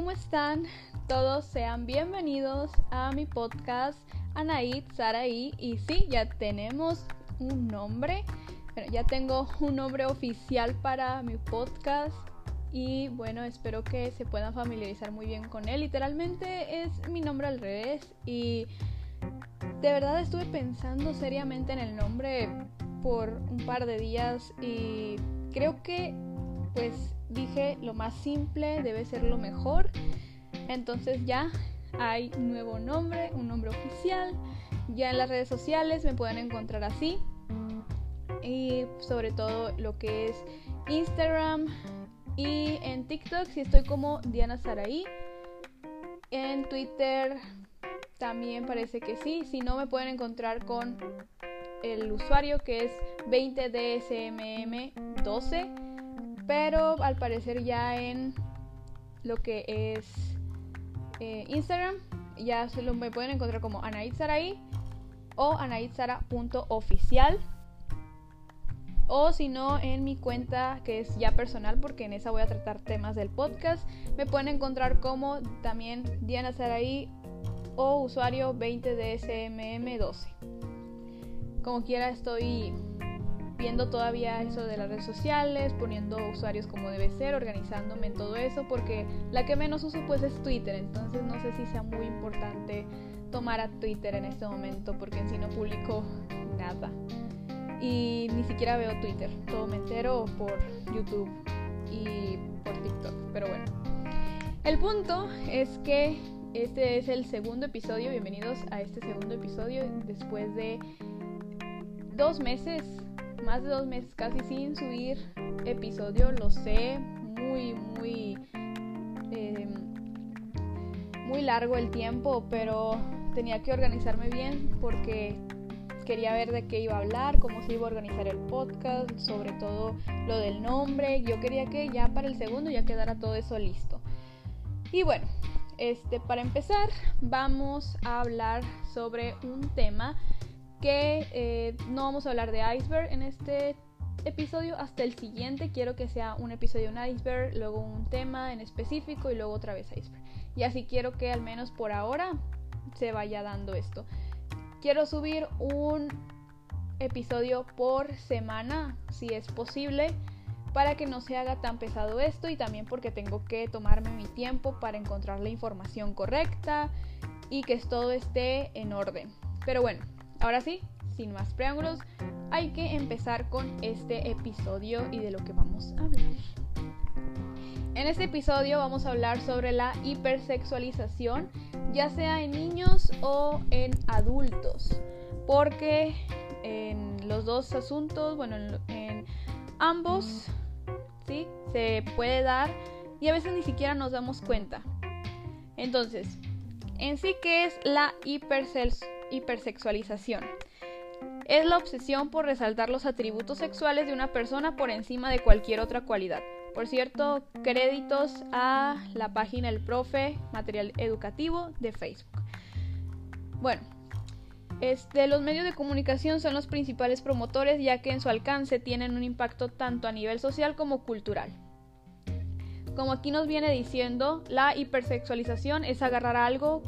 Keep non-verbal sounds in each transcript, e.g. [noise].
¿cómo están? Todos sean bienvenidos a mi podcast Anaid Saraí. Y sí, ya tenemos un nombre. Bueno, ya tengo un nombre oficial para mi podcast. Y bueno, espero que se puedan familiarizar muy bien con él. Literalmente es mi nombre al revés. Y de verdad estuve pensando seriamente en el nombre por un par de días. Y creo que pues dije lo más simple debe ser lo mejor. Entonces ya hay nuevo nombre, un nombre oficial. Ya en las redes sociales me pueden encontrar así. Y sobre todo lo que es Instagram y en TikTok si estoy como Diana Saraí. En Twitter también parece que sí. Si no me pueden encontrar con el usuario que es 20DSMM12 pero al parecer ya en lo que es eh, Instagram ya se lo me pueden encontrar como Anaid o anaitsara.oficial o si no en mi cuenta que es ya personal porque en esa voy a tratar temas del podcast. Me pueden encontrar como también Diana Saraí o usuario 20DSMM12 como quiera estoy viendo todavía eso de las redes sociales, poniendo usuarios como debe ser, organizándome en todo eso, porque la que menos uso pues es Twitter, entonces no sé si sea muy importante tomar a Twitter en este momento, porque en sí no publico nada. Y ni siquiera veo Twitter, todo me entero por YouTube y por TikTok, pero bueno. El punto es que este es el segundo episodio, bienvenidos a este segundo episodio después de dos meses más de dos meses casi sin subir episodio, lo sé, muy, muy, em, muy largo el tiempo, pero tenía que organizarme bien porque quería ver de qué iba a hablar, cómo se iba a organizar el podcast, sobre todo lo del nombre. Yo quería que ya para el segundo ya quedara todo eso listo. Y bueno, este, para empezar, vamos a hablar sobre un tema que eh, no vamos a hablar de iceberg en este episodio. Hasta el siguiente quiero que sea un episodio un iceberg luego un tema en específico y luego otra vez iceberg. Y así quiero que al menos por ahora se vaya dando esto. Quiero subir un episodio por semana si es posible para que no se haga tan pesado esto y también porque tengo que tomarme mi tiempo para encontrar la información correcta y que todo esté en orden. Pero bueno Ahora sí, sin más preámbulos, hay que empezar con este episodio y de lo que vamos a hablar. En este episodio vamos a hablar sobre la hipersexualización, ya sea en niños o en adultos, porque en los dos asuntos, bueno, en, ambos, ¿sí? Se puede dar y a veces ni siquiera nos damos cuenta. Entonces, en sí, ¿qué es la hipersexualización? Hipersexualización. Es la obsesión por resaltar los atributos sexuales de una persona por encima de cualquier otra cualidad. Por cierto, créditos a la página El Profe Material Educativo de Facebook. Bueno, este, los medios de comunicación son los principales promotores ya que en su alcance tienen un impacto tanto a nivel social como cultural. Como aquí nos viene diciendo, la hipersexualización es agarrar algo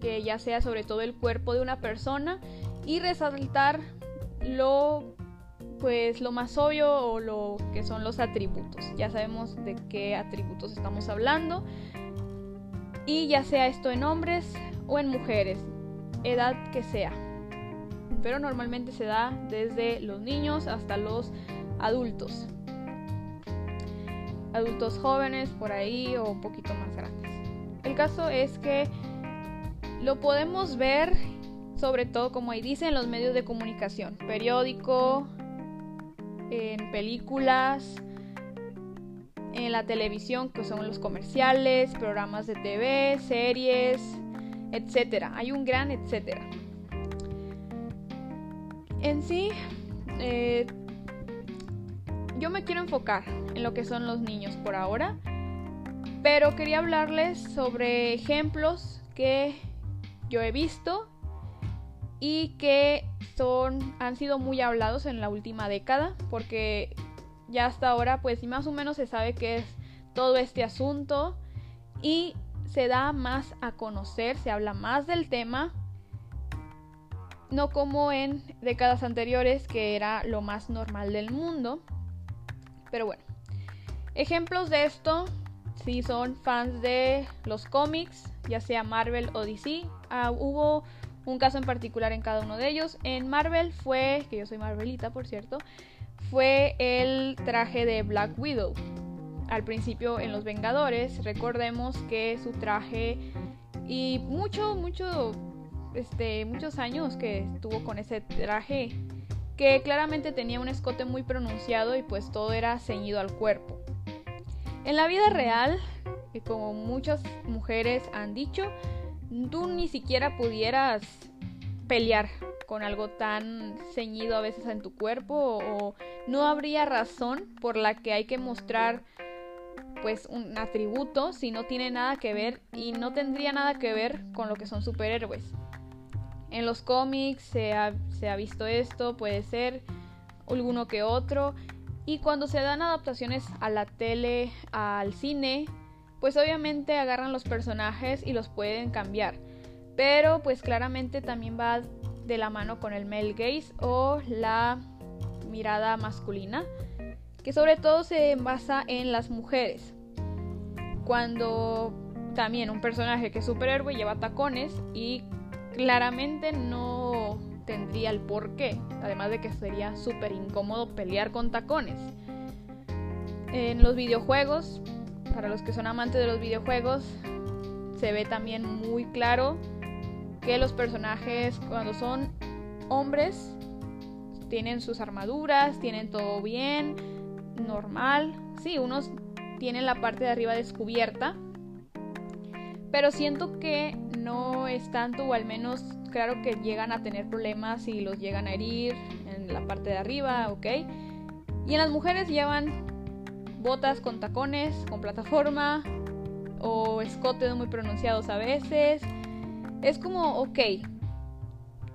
que ya sea sobre todo el cuerpo de una persona y resaltar lo pues lo más obvio o lo que son los atributos. Ya sabemos de qué atributos estamos hablando. Y ya sea esto en hombres o en mujeres, edad que sea. Pero normalmente se da desde los niños hasta los adultos. Adultos jóvenes por ahí o un poquito más grandes. El caso es que lo podemos ver sobre todo, como ahí dice, en los medios de comunicación, periódico, en películas, en la televisión, que son los comerciales, programas de TV, series, etcétera. Hay un gran etcétera. En sí, eh, yo me quiero enfocar en lo que son los niños por ahora, pero quería hablarles sobre ejemplos que yo he visto y que son han sido muy hablados en la última década porque ya hasta ahora pues más o menos se sabe qué es todo este asunto y se da más a conocer, se habla más del tema, no como en décadas anteriores que era lo más normal del mundo. Pero bueno, ejemplos de esto, si son fans de los cómics, ya sea Marvel o DC, ah, hubo un caso en particular en cada uno de ellos. En Marvel fue, que yo soy Marvelita por cierto, fue el traje de Black Widow. Al principio en Los Vengadores, recordemos que su traje y mucho, mucho, este, muchos años que estuvo con ese traje, que claramente tenía un escote muy pronunciado y pues todo era ceñido al cuerpo. En la vida real, como muchas mujeres han dicho, tú ni siquiera pudieras pelear con algo tan ceñido a veces en tu cuerpo o no habría razón por la que hay que mostrar pues un atributo si no tiene nada que ver y no tendría nada que ver con lo que son superhéroes. En los cómics se ha, se ha visto esto, puede ser alguno que otro. Y cuando se dan adaptaciones a la tele, al cine, pues obviamente agarran los personajes y los pueden cambiar. Pero pues claramente también va de la mano con el male gaze o la mirada masculina, que sobre todo se basa en las mujeres. Cuando también un personaje que es superhéroe lleva tacones y claramente no tendría el por qué, además de que sería súper incómodo pelear con tacones. En los videojuegos, para los que son amantes de los videojuegos, se ve también muy claro que los personajes cuando son hombres tienen sus armaduras, tienen todo bien, normal. Sí, unos tienen la parte de arriba descubierta, pero siento que no es tanto, o al menos claro que llegan a tener problemas y los llegan a herir en la parte de arriba, ¿ok? Y en las mujeres llevan botas con tacones, con plataforma, o escotes muy pronunciados a veces, es como, ok,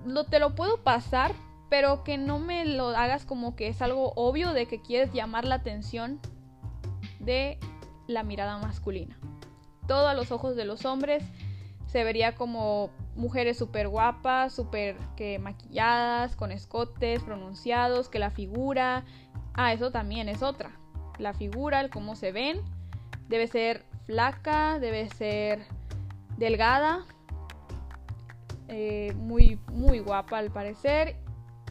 lo, te lo puedo pasar, pero que no me lo hagas como que es algo obvio de que quieres llamar la atención de la mirada masculina. Todo a los ojos de los hombres se vería como mujeres súper guapas, súper que maquilladas, con escotes pronunciados, que la figura... Ah, eso también es otra. La figura, el cómo se ven, debe ser flaca, debe ser delgada, eh, muy, muy guapa al parecer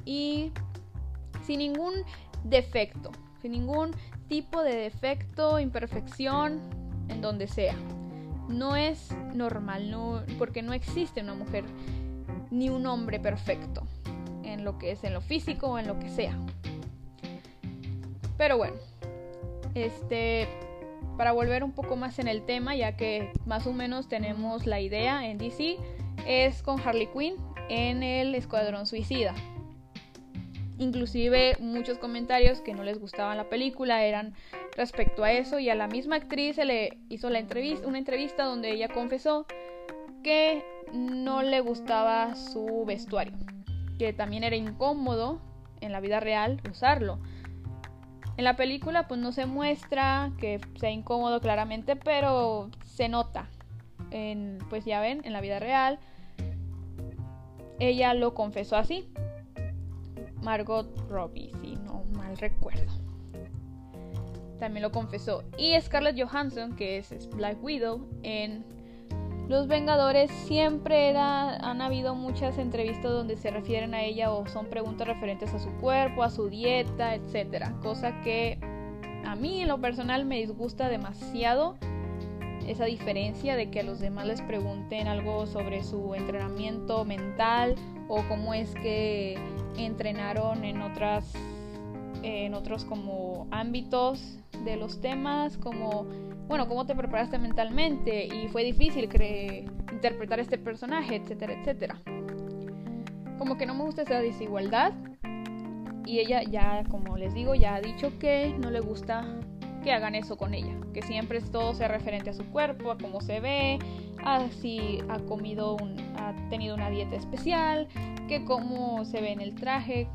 y sin ningún defecto, sin ningún tipo de defecto, imperfección, en donde sea. No es normal, no, porque no existe una mujer ni un hombre perfecto en lo que es en lo físico o en lo que sea. Pero bueno, este para volver un poco más en el tema, ya que más o menos tenemos la idea en DC, es con Harley Quinn en el Escuadrón Suicida. Inclusive muchos comentarios que no les gustaba la película eran respecto a eso y a la misma actriz se le hizo la entrevista, una entrevista donde ella confesó que no le gustaba su vestuario, que también era incómodo en la vida real usarlo. En la película pues no se muestra que sea incómodo claramente, pero se nota. Pues ya ven, en la vida real ella lo confesó así. Margot Robbie, si no mal recuerdo. También lo confesó. Y Scarlett Johansson, que es Black Widow, en Los Vengadores siempre era, han habido muchas entrevistas donde se refieren a ella o son preguntas referentes a su cuerpo, a su dieta, etc. Cosa que a mí en lo personal me disgusta demasiado esa diferencia de que a los demás les pregunten algo sobre su entrenamiento mental o cómo es que entrenaron en otras en otros como ámbitos de los temas como bueno cómo te preparaste mentalmente y fue difícil interpretar este personaje etcétera etcétera. Como que no me gusta esa desigualdad y ella ya como les digo ya ha dicho que no le gusta que hagan eso con ella, que siempre todo sea referente a su cuerpo, a cómo se ve, a si ha comido, ha tenido una dieta especial, que cómo se ve en el traje,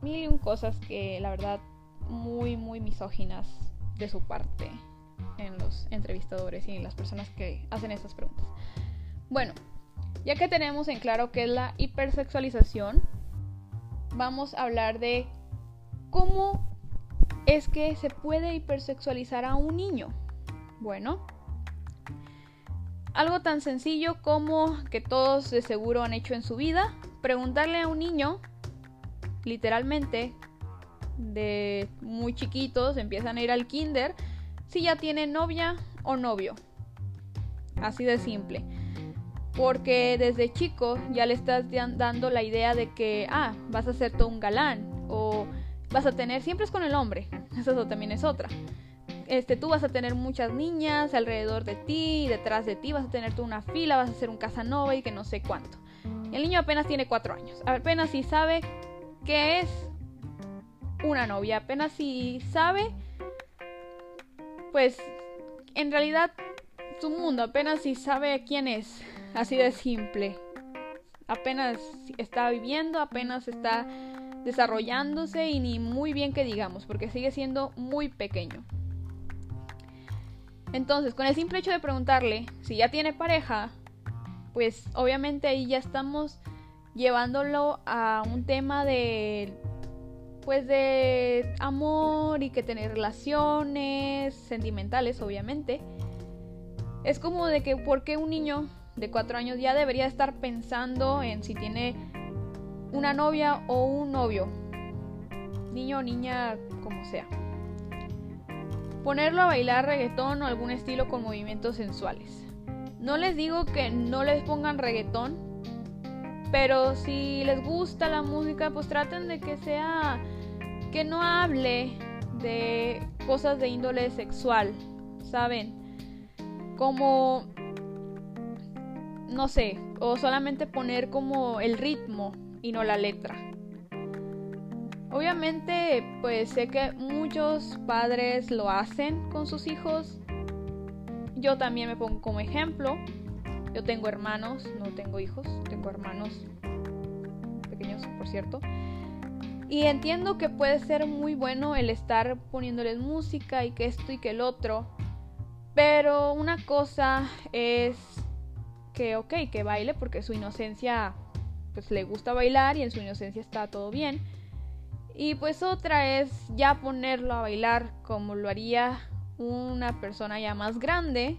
mil y un cosas que la verdad muy muy misóginas de su parte. en los entrevistadores y en las personas que hacen esas preguntas. Bueno, ya que tenemos en claro qué es la hipersexualización, vamos a hablar de cómo es que se puede hipersexualizar a un niño. Bueno, algo tan sencillo como que todos de seguro han hecho en su vida, preguntarle a un niño, literalmente, de muy chiquitos, empiezan a ir al kinder, si ya tiene novia o novio. Así de simple. Porque desde chico ya le estás dando la idea de que, ah, vas a ser todo un galán. O vas a tener, siempre es con el hombre. [laughs] Eso también es otra. Este, tú vas a tener muchas niñas alrededor de ti, detrás de ti, vas a tener tú una fila, vas a ser un Casanova y que no sé cuánto. El niño apenas tiene cuatro años, apenas si sabe qué es una novia, apenas si sabe, pues en realidad su mundo, apenas si sabe quién es, así de simple. Apenas está viviendo, apenas está desarrollándose y ni muy bien que digamos, porque sigue siendo muy pequeño. Entonces, con el simple hecho de preguntarle si ya tiene pareja, pues obviamente ahí ya estamos llevándolo a un tema de pues de amor y que tener relaciones sentimentales, obviamente. Es como de que por qué un niño de cuatro años ya debería estar pensando en si tiene una novia o un novio, niño o niña, como sea. Ponerlo a bailar reggaetón o algún estilo con movimientos sensuales. No les digo que no les pongan reggaetón, pero si les gusta la música, pues traten de que sea que no hable de cosas de índole sexual, ¿saben? Como no sé, o solamente poner como el ritmo y no la letra. Obviamente, pues sé que muchos padres lo hacen con sus hijos. Yo también me pongo como ejemplo. Yo tengo hermanos, no tengo hijos, tengo hermanos pequeños, por cierto. Y entiendo que puede ser muy bueno el estar poniéndoles música y que esto y que el otro. Pero una cosa es que, ok, que baile porque su inocencia, pues le gusta bailar y en su inocencia está todo bien. Y pues otra es ya ponerlo a bailar como lo haría una persona ya más grande,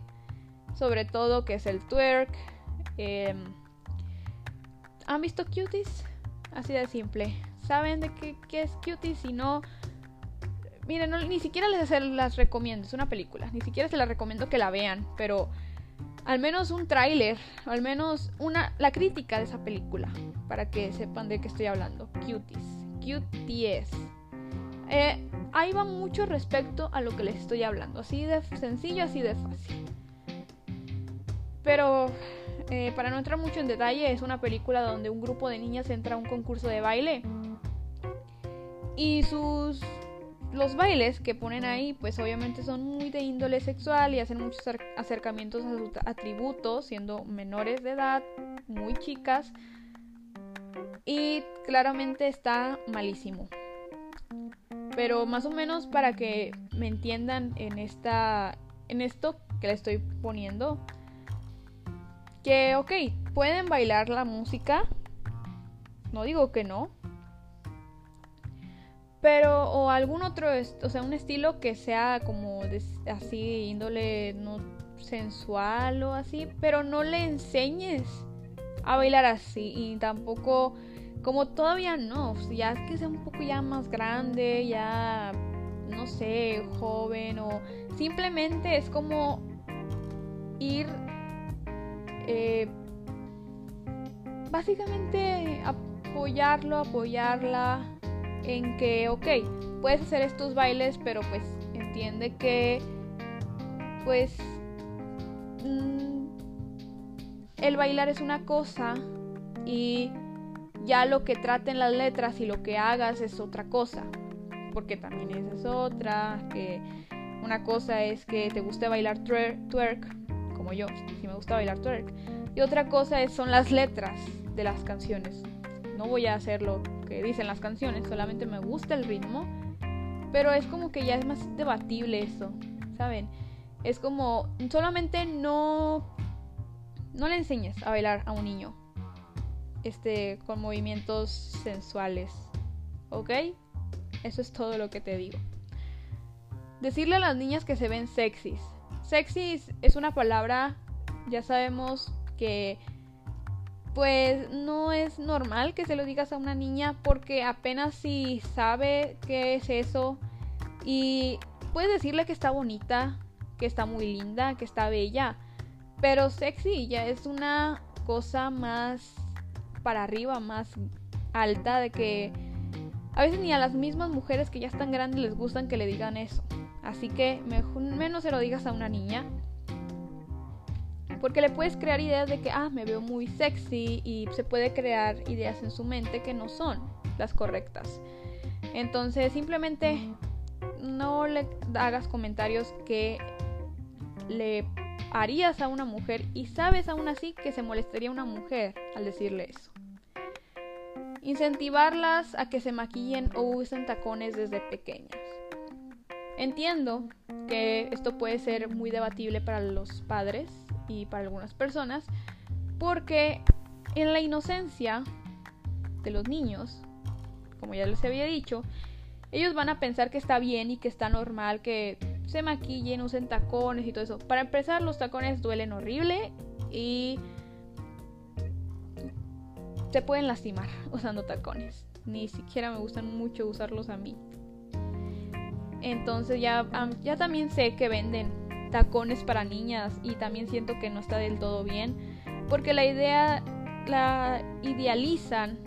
sobre todo que es el twerk. Em, ¿Han visto cuties? Así de simple. ¿Saben de qué, es cuties? Si no, miren, ni siquiera les las recomiendo. Es una película. Ni siquiera se las recomiendo que la vean. Pero al menos un tráiler, al menos una la crítica de esa película, para que sepan de qué estoy hablando. Cuties, QTS. Eh, ahí va mucho respecto a lo que les estoy hablando, así de sencillo, así de fácil. Pero eh, para no entrar mucho en detalle, es una película donde un grupo de niñas entra a un concurso de baile y sus los bailes que ponen ahí, pues obviamente son muy de índole sexual y hacen muchos acercamientos a sus atributos, siendo menores de edad, muy chicas. Y claramente está malísimo. Pero más o menos para que me entiendan en esta en esto que le estoy poniendo que ok, pueden bailar la música. No digo que no, pero, o algún otro, o sea, un estilo que sea como así, índole no sensual o así, pero no le enseñes a bailar así y tampoco, como todavía no, ya que sea un poco ya más grande, ya, no sé, joven o simplemente es como ir, eh, básicamente apoyarlo, apoyarla en que, ok, puedes hacer estos bailes, pero pues entiende que, pues, mm, el bailar es una cosa y ya lo que traten las letras y lo que hagas es otra cosa. Porque también esa es otra, que una cosa es que te guste bailar twerk, como yo, si me gusta bailar twerk. Y otra cosa es, son las letras de las canciones. No voy a hacerlo dicen las canciones, solamente me gusta el ritmo, pero es como que ya es más debatible eso, ¿saben? Es como solamente no no le enseñes a bailar a un niño este con movimientos sensuales. ¿Ok? Eso es todo lo que te digo. Decirle a las niñas que se ven sexys. Sexys es una palabra, ya sabemos que pues no es normal que se lo digas a una niña porque apenas si sabe qué es eso y puedes decirle que está bonita, que está muy linda, que está bella, pero sexy ya es una cosa más para arriba, más alta de que a veces ni a las mismas mujeres que ya están grandes les gustan que le digan eso. Así que menos se lo digas a una niña. Porque le puedes crear ideas de que, ah, me veo muy sexy y se puede crear ideas en su mente que no son las correctas. Entonces simplemente no le hagas comentarios que le harías a una mujer y sabes aún así que se molestaría una mujer al decirle eso. Incentivarlas a que se maquillen o usen tacones desde pequeñas. Entiendo que esto puede ser muy debatible para los padres y para algunas personas porque en la inocencia de los niños, como ya les había dicho, ellos van a pensar que está bien y que está normal que se maquillen, usen tacones y todo eso. Para empezar, los tacones duelen horrible y se pueden lastimar [laughs] usando tacones. Ni siquiera me gustan mucho usarlos a mí. Entonces ya, ya también sé que venden tacones para niñas y también siento que no está del todo bien. Porque la idea la idealizan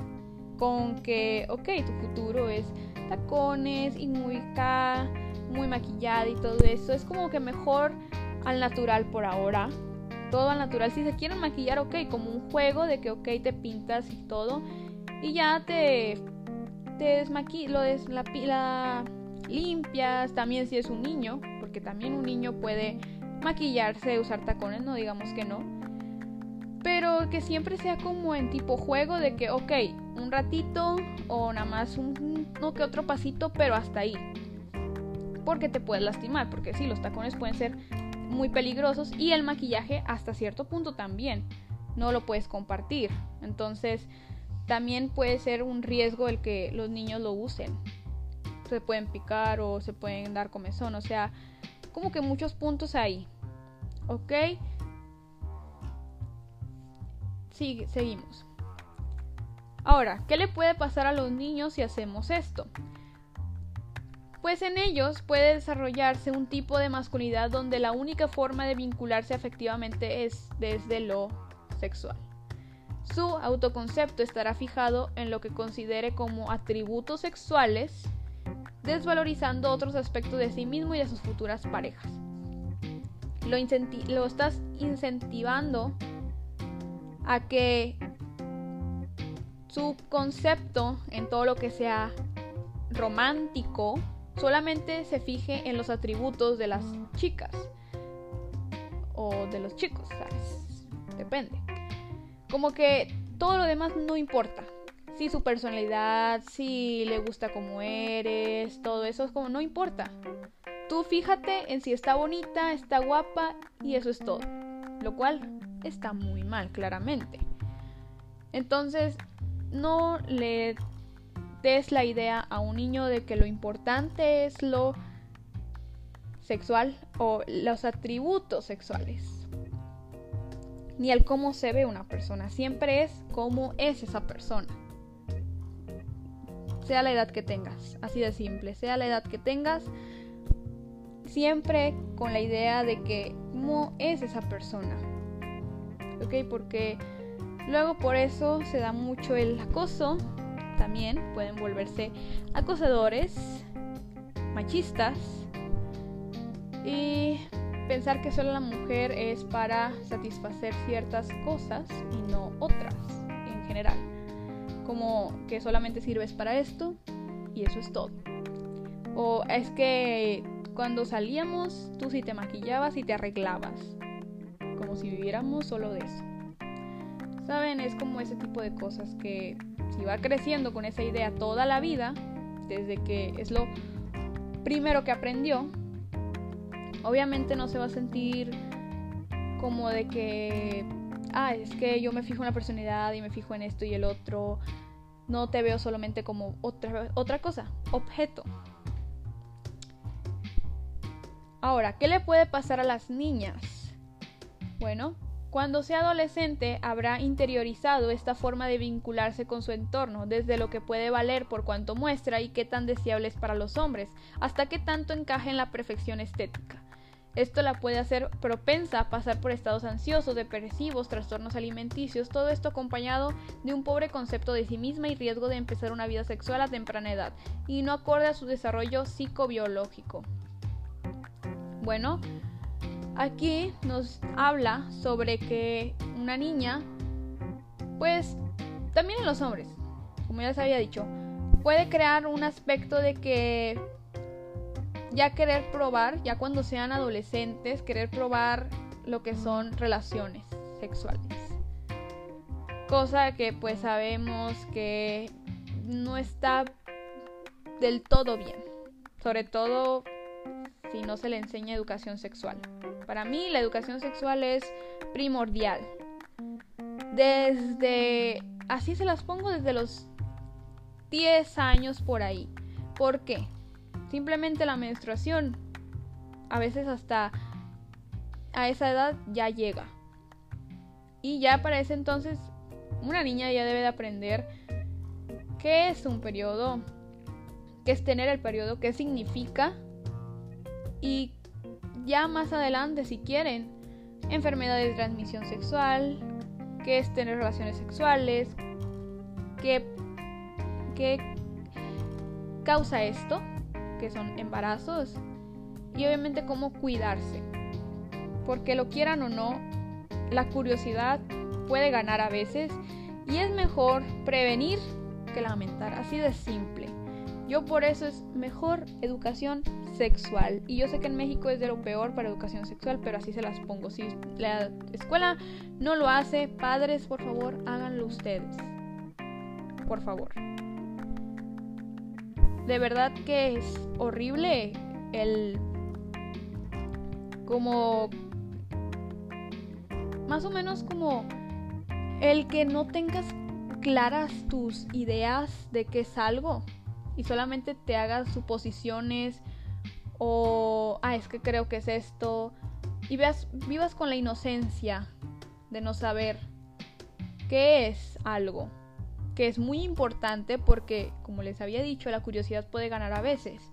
con que, ok, tu futuro es tacones y muy K, muy maquillada y todo eso. Es como que mejor al natural por ahora todo al natural. Si se quieren maquillar, ok, como un juego de que, ok, te pintas y todo. Y ya te, te desmaquillas, la, la limpias. También si es un niño, porque también un niño puede maquillarse, usar tacones, no digamos que no. Pero que siempre sea como en tipo juego de que, ok, un ratito o nada más un, no que otro pasito, pero hasta ahí. Porque te puedes lastimar, porque sí, los tacones pueden ser muy peligrosos y el maquillaje hasta cierto punto también no lo puedes compartir. Entonces también puede ser un riesgo el que los niños lo usen. Se pueden picar o se pueden dar comezón, o sea, como que muchos puntos ahí. ¿Ok? Sí, seguimos. Ahora, ¿qué le puede pasar a los niños si hacemos esto? pues en ellos puede desarrollarse un tipo de masculinidad donde la única forma de vincularse afectivamente es desde lo sexual. Su autoconcepto estará fijado en lo que considere como atributos sexuales, desvalorizando otros aspectos de sí mismo y de sus futuras parejas. Lo, estás incentivando a que su concepto en todo lo que sea romántico solamente se fije en los atributos de las chicas o de los chicos, ¿sabes? Depende. Como que todo lo demás no importa. Si su personalidad, si le gusta como eres, todo eso es como no importa. Tú fíjate en si está bonita, está guapa y eso es todo. Lo cual está muy mal, claramente. Entonces, no le des la idea a un niño de que lo importante es lo sexual o los atributos sexuales. Ni el cómo se ve una persona, siempre es cómo es esa persona. Sea la edad que tengas, así de simple, sea la edad que tengas, siempre con la idea de que cómo es esa persona. ¿Ok? Porque luego por eso se da mucho el acoso también pueden volverse acosadores, machistas y pensar que solo la mujer es para satisfacer ciertas cosas y no otras en general. Como que solamente sirves para esto y eso es todo. O es que cuando salíamos tú sí te maquillabas y te arreglabas. Como si viviéramos solo de eso. ¿Saben? Es como ese tipo de cosas que si va creciendo con esa idea toda la vida, desde que es lo primero que aprendió, obviamente no se va a sentir como de que, ah, es que yo me fijo en la personalidad y me fijo en esto y el otro. No te veo solamente como otra, otra cosa, objeto. Ahora, ¿qué le puede pasar a las niñas? Bueno, cuando sea adolescente habrá interiorizado esta forma de vincularse con su entorno, desde lo que puede valer por cuanto muestra y qué tan deseable es para los hombres, hasta qué tanto encaje en la perfección estética. Esto la puede hacer propensa a pasar por estados ansiosos, depresivos, trastornos alimenticios, todo esto acompañado de un pobre concepto de sí misma y riesgo de empezar una vida sexual a temprana edad, y no acorde a su desarrollo psicobiológico. Bueno, Aquí nos habla sobre que una niña, pues también en los hombres, como ya les había dicho, puede crear un aspecto de que ya querer probar, ya cuando sean adolescentes, querer probar lo que son relaciones sexuales. Cosa que pues sabemos que no está del todo bien. Sobre todo si no se le enseña educación sexual. Para mí la educación sexual es primordial. Desde, así se las pongo desde los 10 años por ahí. ¿Por qué? Simplemente la menstruación, a veces hasta a esa edad ya llega. Y ya para ese entonces una niña ya debe de aprender qué es un periodo, qué es tener el periodo, qué significa y ya más adelante, si quieren, enfermedades de transmisión sexual, qué es tener relaciones sexuales, qué, qué causa esto, que son embarazos, y obviamente cómo cuidarse. Porque lo quieran o no, la curiosidad puede ganar a veces y es mejor prevenir que lamentar, así de simple. Yo por eso es mejor educación sexual. Y yo sé que en México es de lo peor para educación sexual, pero así se las pongo. Si la escuela no lo hace, padres, por favor, háganlo ustedes. Por favor. De verdad que es horrible el... como... Más o menos como el que no tengas claras tus ideas de qué es algo y solamente te hagas suposiciones o, ah, es que creo que es esto, y veas, vivas con la inocencia de no saber qué es algo, que es muy importante porque, como les había dicho, la curiosidad puede ganar a veces.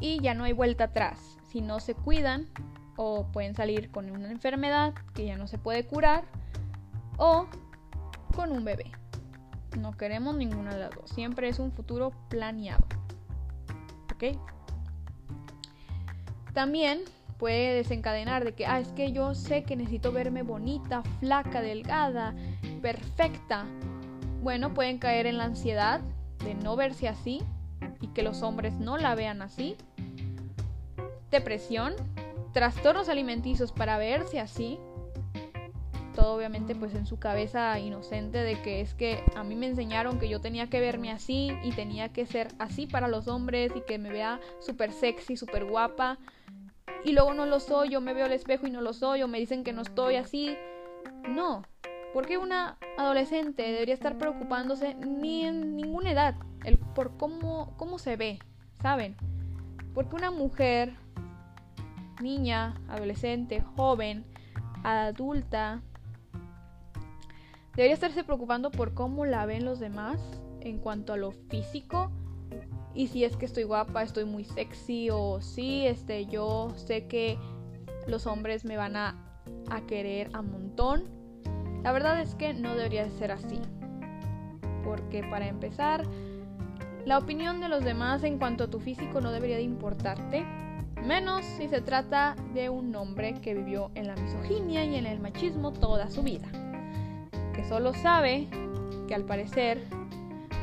Y ya no hay vuelta atrás. Si no se cuidan, o pueden salir con una enfermedad que ya no se puede curar, o con un bebé. No queremos ninguna de las dos. Siempre es un futuro planeado. ¿Ok? También puede desencadenar de que, ah, es que yo sé que necesito verme bonita, flaca, delgada, perfecta. Bueno, pueden caer en la ansiedad de no verse así y que los hombres no la vean así. Depresión, trastornos alimenticios para verse así todo obviamente pues en su cabeza inocente de que es que a mí me enseñaron que yo tenía que verme así y tenía que ser así para los hombres y que me vea súper sexy, súper guapa y luego no lo soy, yo me veo al espejo y no lo soy o me dicen que no estoy así. No, porque una adolescente debería estar preocupándose ni en ninguna edad por cómo, cómo se ve, ¿saben? Porque una mujer, niña, adolescente, joven, adulta, Debería estarse preocupando por cómo la ven los demás en cuanto a lo físico. Y si es que estoy guapa, estoy muy sexy o si este yo sé que los hombres me van a, a querer a montón. La verdad es que no debería ser así. Porque para empezar, la opinión de los demás en cuanto a tu físico no debería de importarte. Menos si se trata de un hombre que vivió en la misoginia y en el machismo toda su vida solo sabe que al parecer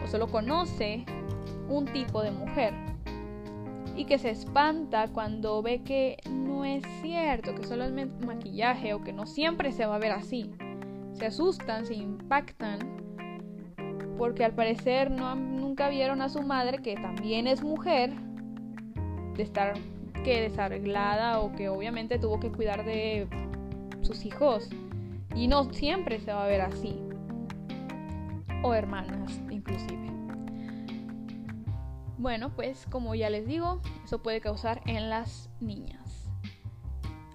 o solo conoce un tipo de mujer y que se espanta cuando ve que no es cierto, que solo es maquillaje o que no siempre se va a ver así. Se asustan, se impactan porque al parecer no, nunca vieron a su madre, que también es mujer, de estar que desarreglada o que obviamente tuvo que cuidar de sus hijos. Y no siempre se va a ver así. O hermanas, inclusive. Bueno, pues como ya les digo, eso puede causar en las niñas.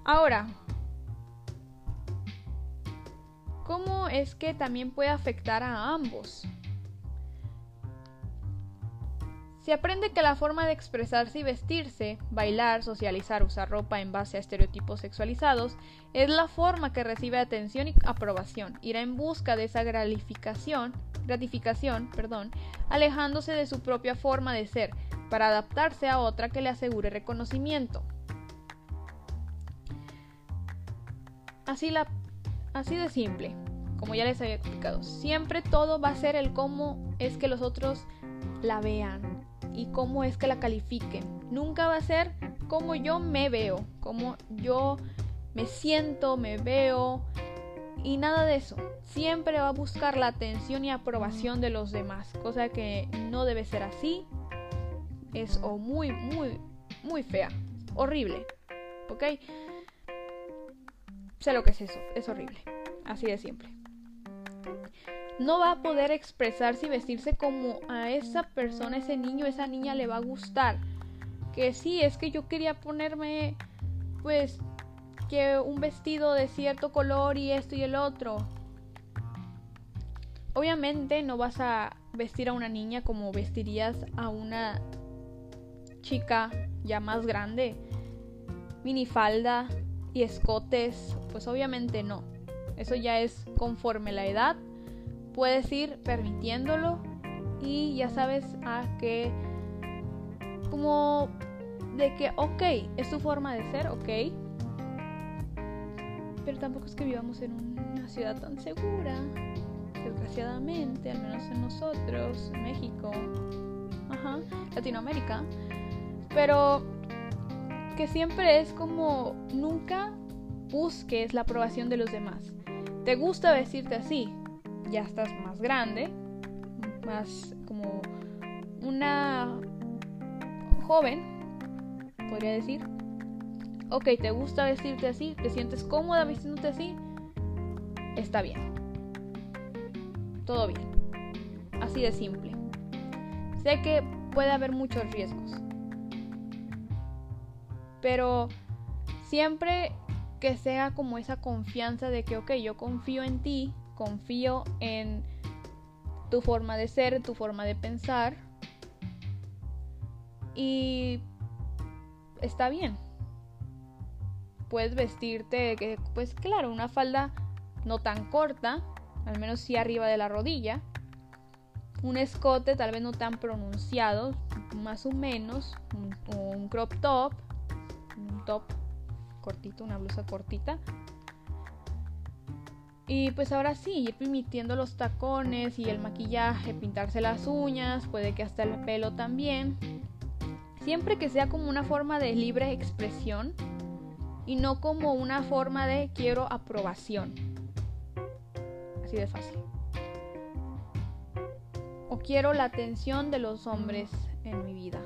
Ahora, ¿cómo es que también puede afectar a ambos? Se aprende que la forma de expresarse y vestirse, bailar, socializar, usar ropa en base a estereotipos sexualizados, es la forma que recibe atención y aprobación. Irá en busca de esa gratificación, perdón, alejándose de su propia forma de ser, para adaptarse a otra que le asegure reconocimiento. Así, la, así de simple, como ya les había explicado. Siempre todo va a ser el cómo es que los otros la vean, y cómo es que la califiquen. Nunca va a ser como yo me veo, como yo me siento, me veo y nada de eso. Siempre va a buscar la atención y aprobación de los demás, cosa que no debe ser así. Es o muy, muy, muy fea, horrible, ¿ok? Sé lo que es eso, es horrible, así de siempre no va a poder expresarse y vestirse como a esa persona, ese niño, esa niña le va a gustar. Que sí, es que yo quería ponerme, pues, que un vestido de cierto color y esto y el otro. Obviamente no vas a vestir a una niña como vestirías a una chica ya más grande. Minifalda y escotes, pues obviamente no. Eso ya es conforme la edad. Puedes ir permitiéndolo y ya sabes a que como de que ok es tu forma de ser ok. Pero tampoco es que vivamos en una ciudad tan segura desgraciadamente al menos en nosotros México ajá Latinoamérica. Pero que siempre es como nunca busques la aprobación de los demás te gusta vestirte así ya estás más grande, más como una joven, podría decir. Ok, ¿te gusta vestirte así? ¿Te sientes cómoda vistiéndote así? Está bien. Todo bien. Así de simple. Sé que puede haber muchos riesgos. Pero siempre que sea como esa confianza de que, ok, yo confío en ti, confío en tu forma de ser, tu forma de pensar. Y está bien. Puedes vestirte, que, pues claro, una falda no tan corta, al menos sí arriba de la rodilla. Un escote tal vez no tan pronunciado, más o menos. Un, un crop top, un top cortito, una blusa cortita y pues ahora sí, ir permitiendo los tacones y el maquillaje, pintarse las uñas, puede que hasta el pelo también. Siempre que sea como una forma de libre expresión y no como una forma de quiero aprobación. Así de fácil. O quiero la atención de los hombres en mi vida.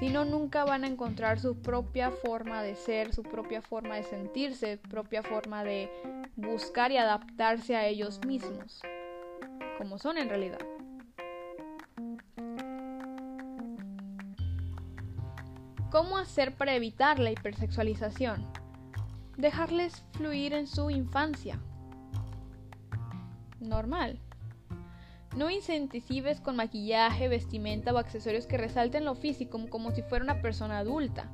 Si no, nunca van a encontrar su propia forma de ser, su propia forma de sentirse, propia forma de buscar y adaptarse a ellos mismos, como son en realidad. ¿Cómo hacer para evitar la hipersexualización? Dejarles fluir en su infancia. Normal. No incentives con maquillaje, vestimenta o accesorios que resalten lo físico como si fuera una persona adulta.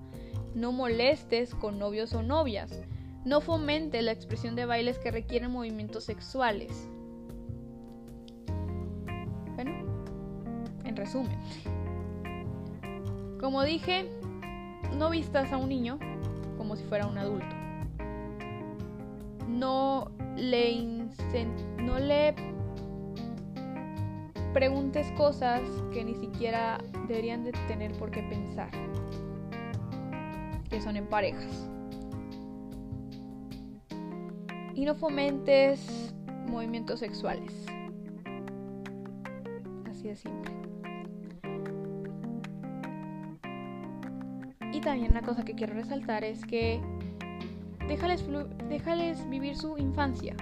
No molestes con novios o novias. No fomentes la expresión de bailes que requieren movimientos sexuales. Bueno, en resumen. Como dije, no vistas a un niño como si fuera un adulto. No le, no le preguntes cosas que ni siquiera deberían de tener por qué pensar, que son en parejas. Y no fomentes movimientos sexuales. Así de simple. Y también una cosa que quiero resaltar es que déjales, déjales vivir su infancia.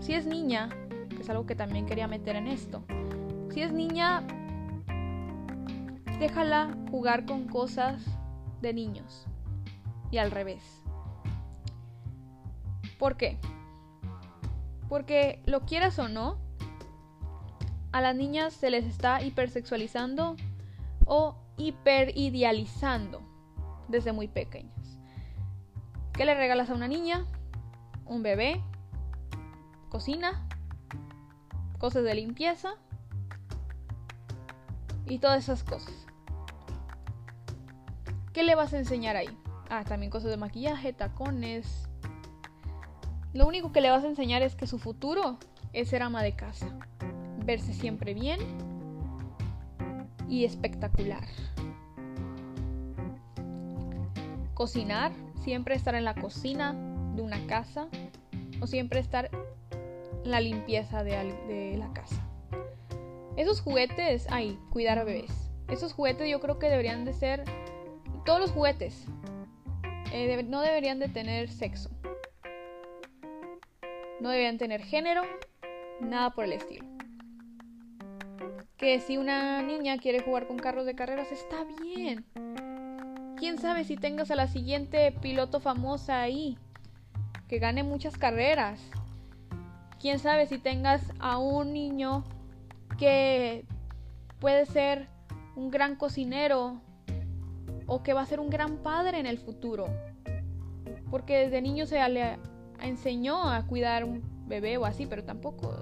Si es niña, que es algo que también quería meter en esto, si es niña, déjala jugar con cosas de niños y al revés. ¿Por qué? Porque lo quieras o no, a las niñas se les está hipersexualizando o hiperidealizando desde muy pequeñas. ¿Qué le regalas a una niña? Un bebé, cocina, cosas de limpieza y todas esas cosas. ¿Qué le vas a enseñar ahí? Ah, también cosas de maquillaje, tacones. Lo único que le vas a enseñar es que su futuro es ser ama de casa. Verse siempre bien y espectacular. Cocinar, siempre estar en la cocina de una casa o siempre estar en la limpieza de, la casa. Esos juguetes, ay, cuidar a bebés. Esos juguetes yo creo que deberían de ser todos los juguetes. Eh, no deberían de tener sexo. No deberían tener género, nada por el estilo que si una niña quiere jugar con carros de carreras está bien. Quién sabe si tengas a la siguiente piloto famosa ahí, que gane muchas carreras. Quién sabe si tengas a un niño que puede ser un gran cocinero o que va a ser un gran padre en el futuro. Porque desde niño se le enseñó a cuidar un bebé o así, pero tampoco,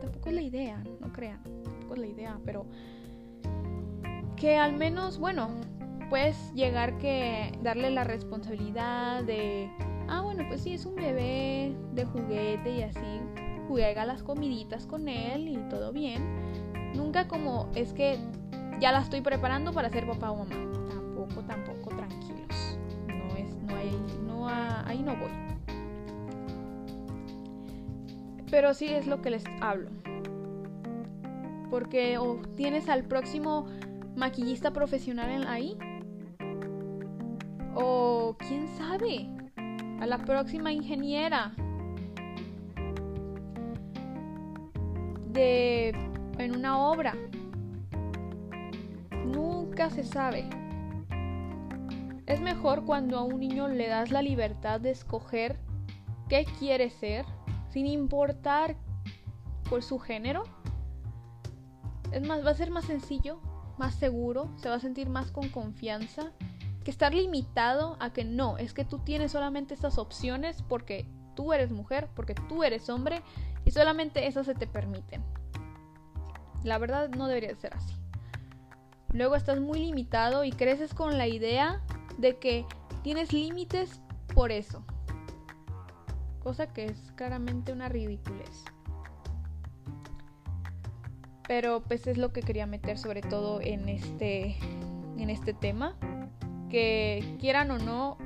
tampoco es la idea, no crean la idea, pero que al menos, bueno, puedes llegar que darle la responsabilidad de, ah, bueno, pues sí, es un bebé de juguete y así, juega las comiditas con él y todo bien. Nunca como es que ya la estoy preparando para ser papá o mamá. Tampoco, tampoco, tranquilos. No es, no hay, no, ahí no voy. Pero sí es lo que les hablo porque o tienes al próximo maquillista profesional ahí. O quién sabe, a la próxima ingeniera de en una obra. Nunca se sabe. Es mejor cuando a un niño le das la libertad de escoger qué quiere ser, sin importar por su género es más, va a ser más sencillo, más seguro, se va a sentir más con confianza que estar limitado a que no, es que tú tienes solamente estas opciones porque tú eres mujer, porque tú eres hombre y solamente esas se te permiten. La verdad no debería ser así. Luego estás muy limitado y creces con la idea de que tienes límites por eso. Cosa que es claramente una ridiculez. Pero pues es lo que quería meter sobre todo en este, en este tema. Que quieran o no,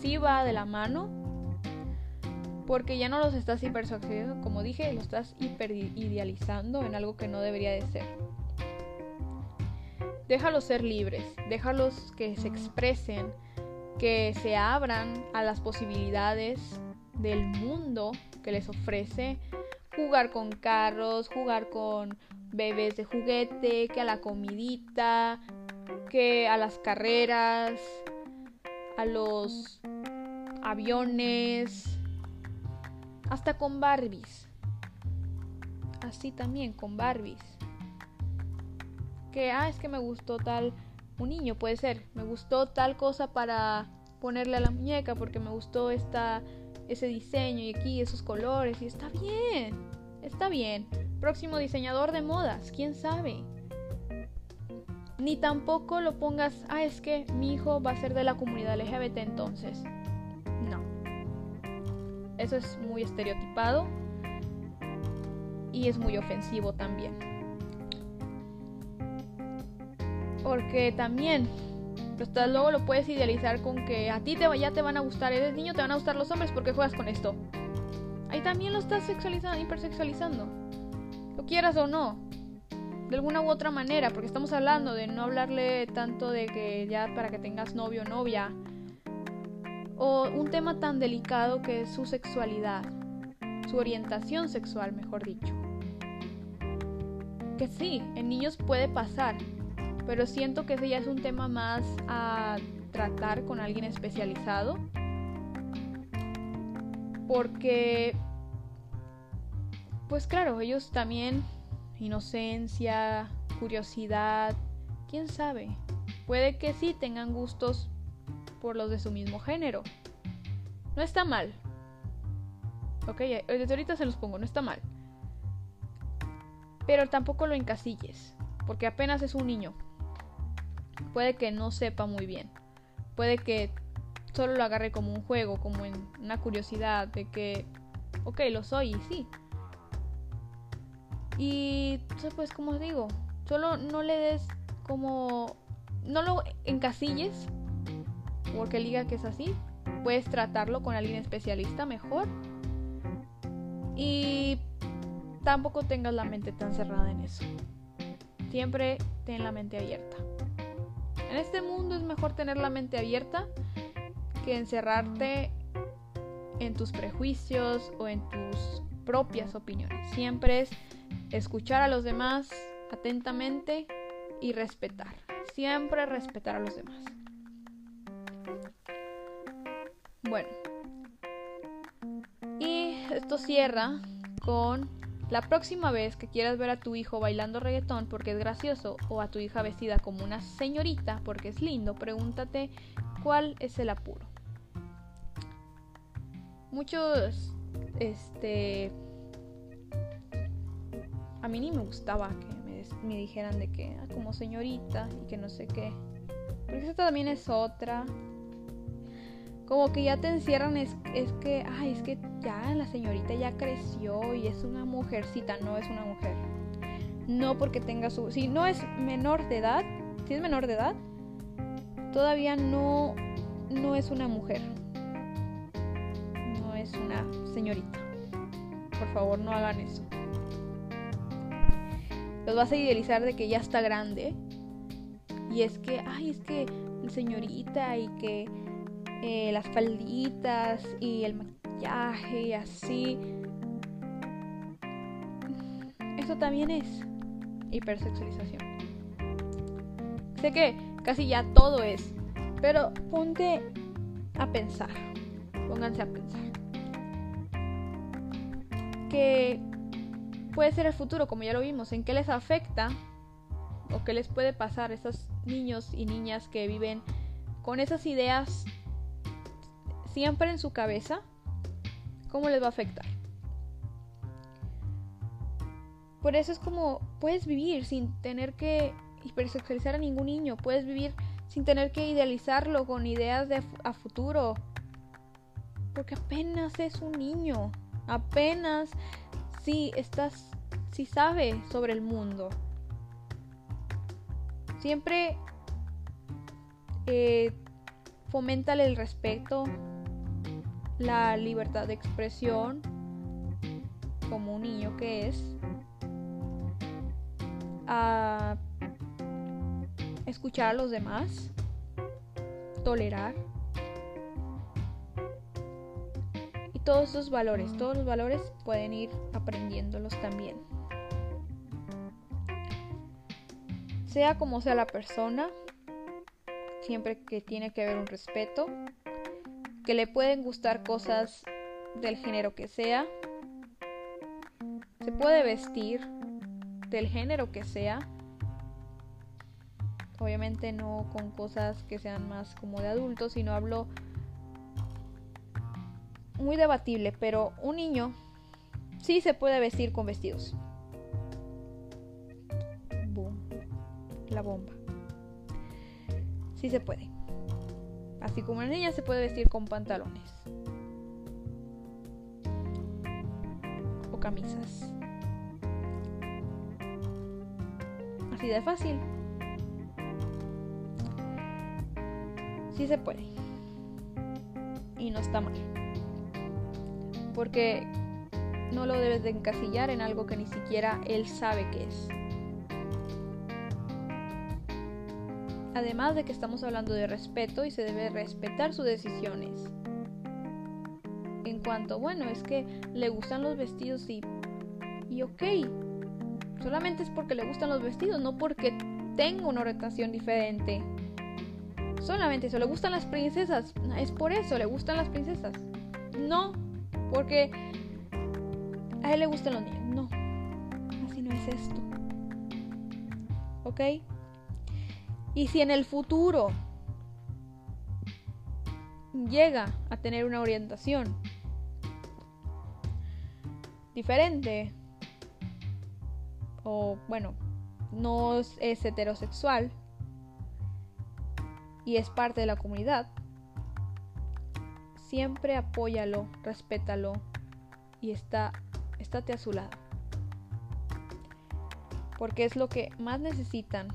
sí va de la mano. Porque ya no los estás hipersexualizando, como dije, lo estás hiperidealizando en algo que no debería de ser. Déjalos ser libres, déjalos que se expresen, que se abran a las posibilidades del mundo que les ofrece jugar con carros, jugar con bebés de juguete, que a la comidita, que a las carreras, a los aviones, hasta con Barbies. Así también con Barbies. Que, ah, es que me gustó tal, un niño puede ser, me gustó tal cosa para ponerle a la muñeca porque me gustó esta, ese diseño y aquí esos colores y está bien, está bien próximo diseñador de modas, quién sabe. Ni tampoco lo pongas, ah, es que mi hijo va a ser de la comunidad LGBT entonces. No. Eso es muy estereotipado y es muy ofensivo también. Porque también, pues luego lo puedes idealizar con que a ti te, ya te van a gustar, eres niño, te van a gustar los hombres porque juegas con esto. Ahí también lo estás sexualizando, hipersexualizando quieras o no. de alguna u otra manera, porque estamos hablando de no hablarle tanto de que ya para que tengas novio o novia, o un tema tan delicado que es su sexualidad, su orientación sexual, mejor dicho. Que sí, en niños puede pasar, pero siento que ese ya es un tema más a tratar con alguien especializado. Porque, pues claro, ellos también, inocencia, curiosidad, quién sabe. Puede que sí tengan gustos por los de su mismo género. No está mal. Ok, desde ahorita se los pongo, no está mal. Pero tampoco lo encasilles, porque apenas es un niño. Puede que no sepa muy bien. Puede que solo lo agarre como un juego, como en una curiosidad de que, ok, lo soy y sí. Y pues como os digo, solo no le des como... No lo encasilles porque diga que es así. Puedes tratarlo con alguien especialista mejor. Y tampoco tengas la mente tan cerrada en eso. Siempre ten la mente abierta. En este mundo es mejor tener la mente abierta que encerrarte en tus prejuicios o en tus propias opiniones. Siempre es escuchar a los demás atentamente y respetar. Siempre respetar a los demás. Bueno. Y esto cierra con la próxima vez que quieras ver a tu hijo bailando reggaetón porque es gracioso o a tu hija vestida como una señorita porque es lindo, pregúntate cuál es el apuro. Muchos, este, a mí ni me gustaba que me, dijeran de que ah, como señorita y que no sé qué. Porque esta también es otra como que ya te encierran es, es que, ay, es que ya la señorita ya creció y es una mujercita, no es una mujer. No porque tenga su... Si no es menor de edad, si es menor de edad, todavía no, no es una mujer. No es una señorita. Por favor, no hagan eso. Los vas a idealizar de que ya está grande. Y es que, ay, es que señorita y que eh, las falditas y el maquillaje y así. Esto también es hipersexualización. Sé que casi ya todo es, pero ponte a pensar, pónganse a pensar, que puede ser el futuro, como ya lo vimos, en qué les afecta o qué les puede pasar a esos niños y niñas que viven con esas ideas siempre en su cabeza, ¿cómo les va a afectar? Por eso es como puedes vivir sin tener que hipersexualizar a ningún niño, puedes vivir sin tener que idealizarlo con ideas de a futuro. Porque apenas es un niño, apenas si estás si sabe sobre el mundo. Siempre eh, foméntale el respeto, la libertad de expresión como un niño que es, a escuchar a los demás, tolerar y todos esos valores, todos los valores pueden ir aprendiéndolos también. Sea como sea la persona, siempre que tiene que haber un respeto, que le pueden gustar cosas del género que sea. Se puede vestir del género que sea. Obviamente no con cosas que sean más como de adultos, sino hablo muy debatible, pero un niño sí se puede vestir con vestidos. Boom. La bomba. Sí se puede. Así como una niña se puede vestir con pantalones. O camisas. Así de fácil. Sí se puede. Y no está mal. Porque no lo debes de encasillar en algo que ni siquiera él sabe que es. Además de que estamos hablando de respeto y se debe respetar sus decisiones. En cuanto, bueno, es que le gustan los vestidos y... Y ok. Solamente es porque le gustan los vestidos, no porque tengo una orientación diferente. Solamente eso, le gustan las princesas. Es por eso, le gustan las princesas. No, porque a él le gustan los niños. No, así no es esto. ¿Ok? Y si en el futuro llega a tener una orientación diferente, o bueno, no es heterosexual y es parte de la comunidad, siempre apóyalo, respétalo y está, estate a su lado. Porque es lo que más necesitan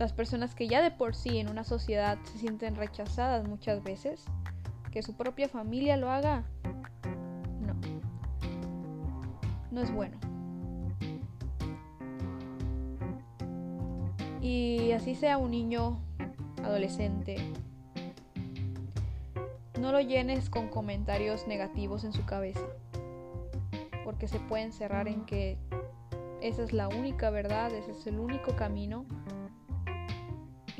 las personas que ya de por sí en una sociedad se sienten rechazadas muchas veces, que su propia familia lo haga, no, no es bueno. Y así sea un niño adolescente, no lo llenes con comentarios negativos en su cabeza, porque se puede encerrar en que esa es la única verdad, ese es el único camino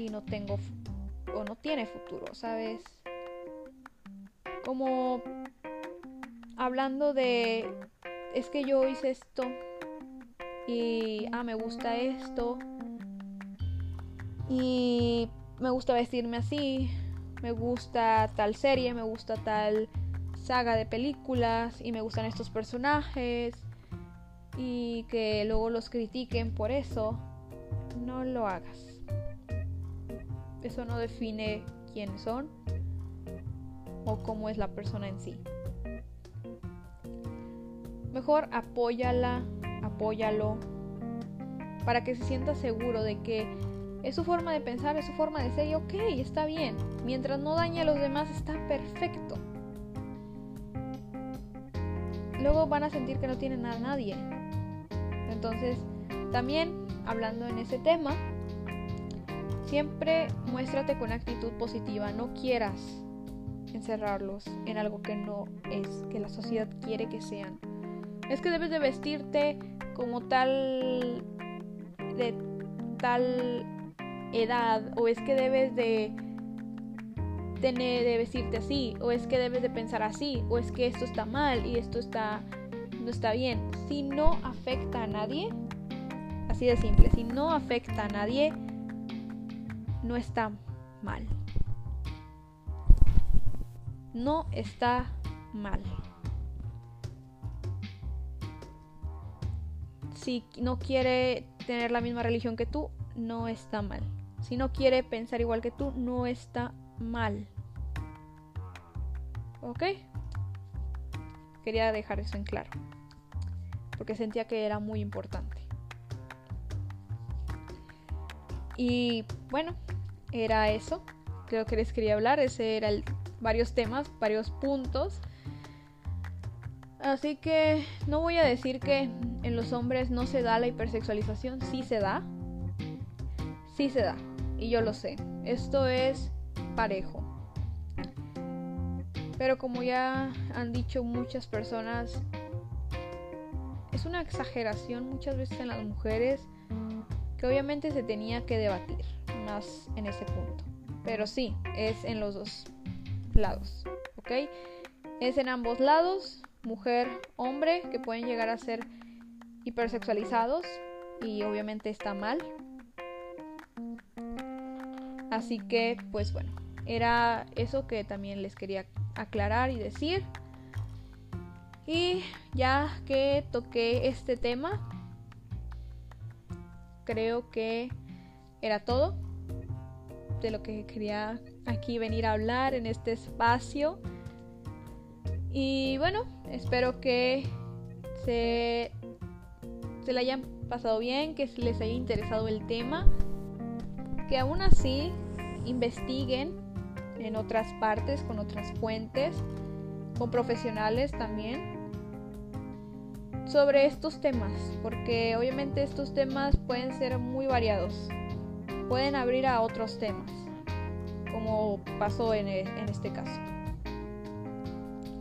y no tengo o no tiene futuro, ¿sabes? Como hablando de es que yo hice esto y ah me gusta esto y me gusta vestirme así, me gusta tal serie, me gusta tal saga de películas y me gustan estos personajes y que luego los critiquen por eso, no lo hagas eso no define quiénes son o cómo es la persona en sí. Mejor apóyala, apóyalo, para que se sienta seguro de que es su forma de pensar, es su forma de ser y ok, está bien. Mientras no dañe a los demás, está perfecto. Luego van a sentir que no tienen a nadie. Entonces, también hablando en ese tema, Siempre muéstrate con actitud positiva, no quieras encerrarlos en algo que no es, que la sociedad quiere que sean. Es que debes de vestirte como tal de tal edad o es que debes de tener de vestirte así o es que debes de pensar así o es que esto está mal y esto está no está bien. Si no afecta a nadie, así de simple, si no afecta a nadie, no está mal. No está mal. Si no quiere tener la misma religión que tú, no está mal. Si no quiere pensar igual que tú, no está mal. ¿Ok? Quería dejar eso en claro. Porque sentía que era muy importante. Y bueno, era eso. Creo que les quería hablar. Ese era el, varios temas, varios puntos. Así que no voy a decir que en los hombres no se da la hipersexualización. Sí se da. Sí se da. Y yo lo sé. Esto es parejo. Pero como ya han dicho muchas personas, es una exageración muchas veces en las mujeres que obviamente se tenía que debatir más en ese punto. Pero sí, es en los dos lados, ¿ok? Es en ambos lados, mujer, hombre, que pueden llegar a ser hipersexualizados y obviamente está mal. Así que, pues bueno, era eso que también les quería aclarar y decir. Y ya que toqué este tema, creo que era todo de lo que quería aquí venir a hablar en este espacio. Y bueno, espero que se, se le hayan pasado bien, que les haya interesado el tema, que aún así investiguen en otras partes, con otras fuentes, con profesionales también sobre estos temas, porque obviamente estos temas pueden ser muy variados. pueden abrir a otros temas, como pasó en, e, en este caso.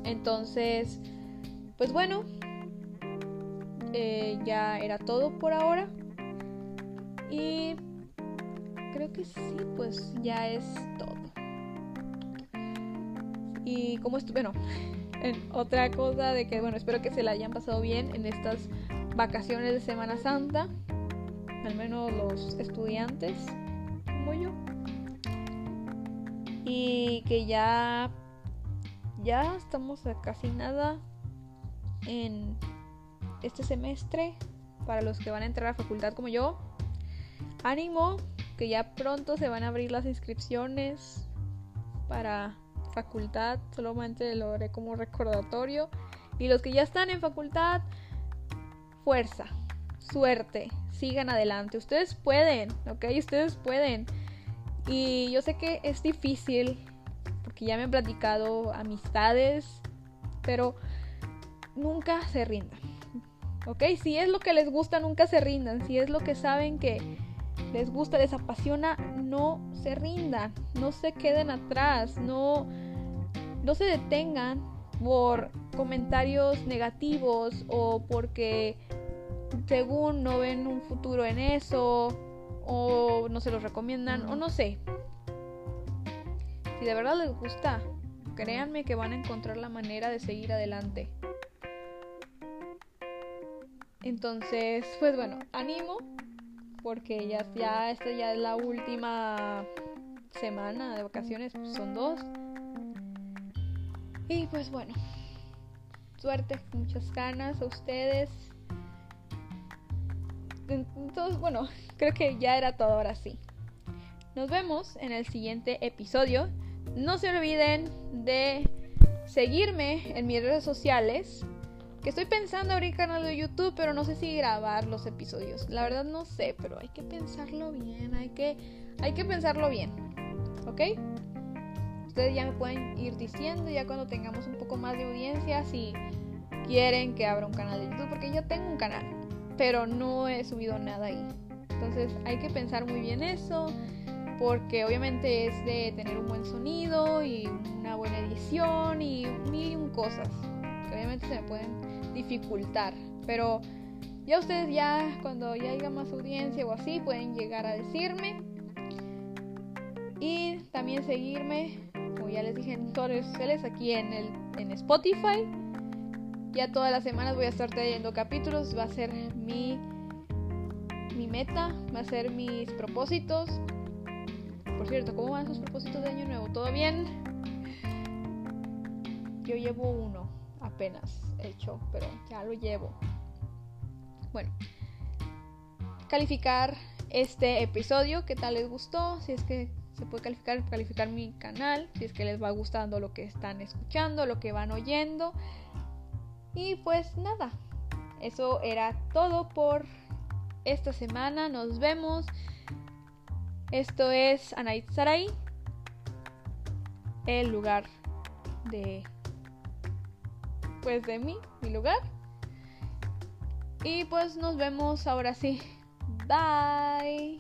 Entonces, pues bueno, eh, ya era todo por ahora. Y creo que sí, pues ya es todo. Y como estuve, bueno, otra cosa de que, bueno, espero que se la hayan pasado bien en estas vacaciones de Semana Santa, al menos los estudiantes como yo. Y que ya ya estamos a casi nada en este semestre para los que van a entrar a facultad como yo. Ánimo, que ya pronto se van a abrir las inscripciones para facultad, solamente lo haré como recordatorio. Y los que ya están en facultad, fuerza, suerte, sigan adelante. Ustedes pueden, ¿ok? Ustedes pueden. Y yo sé que es difícil, porque ya me han platicado amistades, pero nunca se rindan. ¿Ok? Si es lo que les gusta, nunca se rindan. Si es lo que saben que les gusta, les apasiona, no se rindan. No se queden atrás. No, no se detengan por comentarios negativos o porque según no ven un futuro en eso o no se los recomiendan o no sé. Si de verdad les gusta, créanme que van a encontrar la manera de seguir adelante. Entonces, pues bueno, animo porque ya, ya esta ya es la última semana de vacaciones, pues son dos. Y pues bueno, suerte, muchas ganas a ustedes. Entonces, bueno, creo que ya era todo ahora sí. Nos vemos en el siguiente episodio. No se olviden de seguirme en mis redes sociales. Que estoy pensando abrir canal de YouTube, pero no sé si grabar los episodios. La verdad no sé, pero hay que pensarlo bien, hay que, hay que pensarlo bien. ¿Ok? Ustedes ya me pueden ir diciendo ya cuando tengamos un poco más de audiencia si quieren que abra un canal de YouTube, porque yo tengo un canal, pero no he subido nada ahí. Entonces hay que pensar muy bien eso, porque obviamente es de tener un buen sonido y una buena edición y mil cosas que obviamente se me pueden dificultar. Pero ya ustedes ya, cuando ya haya más audiencia o así, pueden llegar a decirme. Y también seguirme, como ya les dije en todos sociales, aquí en, el, en Spotify. Ya todas las semanas voy a estar trayendo capítulos. Va a ser mi, mi meta, va a ser mis propósitos. Por cierto, ¿cómo van sus propósitos de año nuevo? ¿Todo bien? Yo llevo uno apenas hecho, pero ya lo llevo. Bueno, calificar este episodio, qué tal les gustó, si es que se puede calificar, calificar mi canal, si es que les va gustando lo que están escuchando, lo que van oyendo. Y pues nada, eso era todo por esta semana, nos vemos. Esto es Anait Sarai, el lugar de pues de mí, mi lugar. Y pues nos vemos ahora sí. Bye.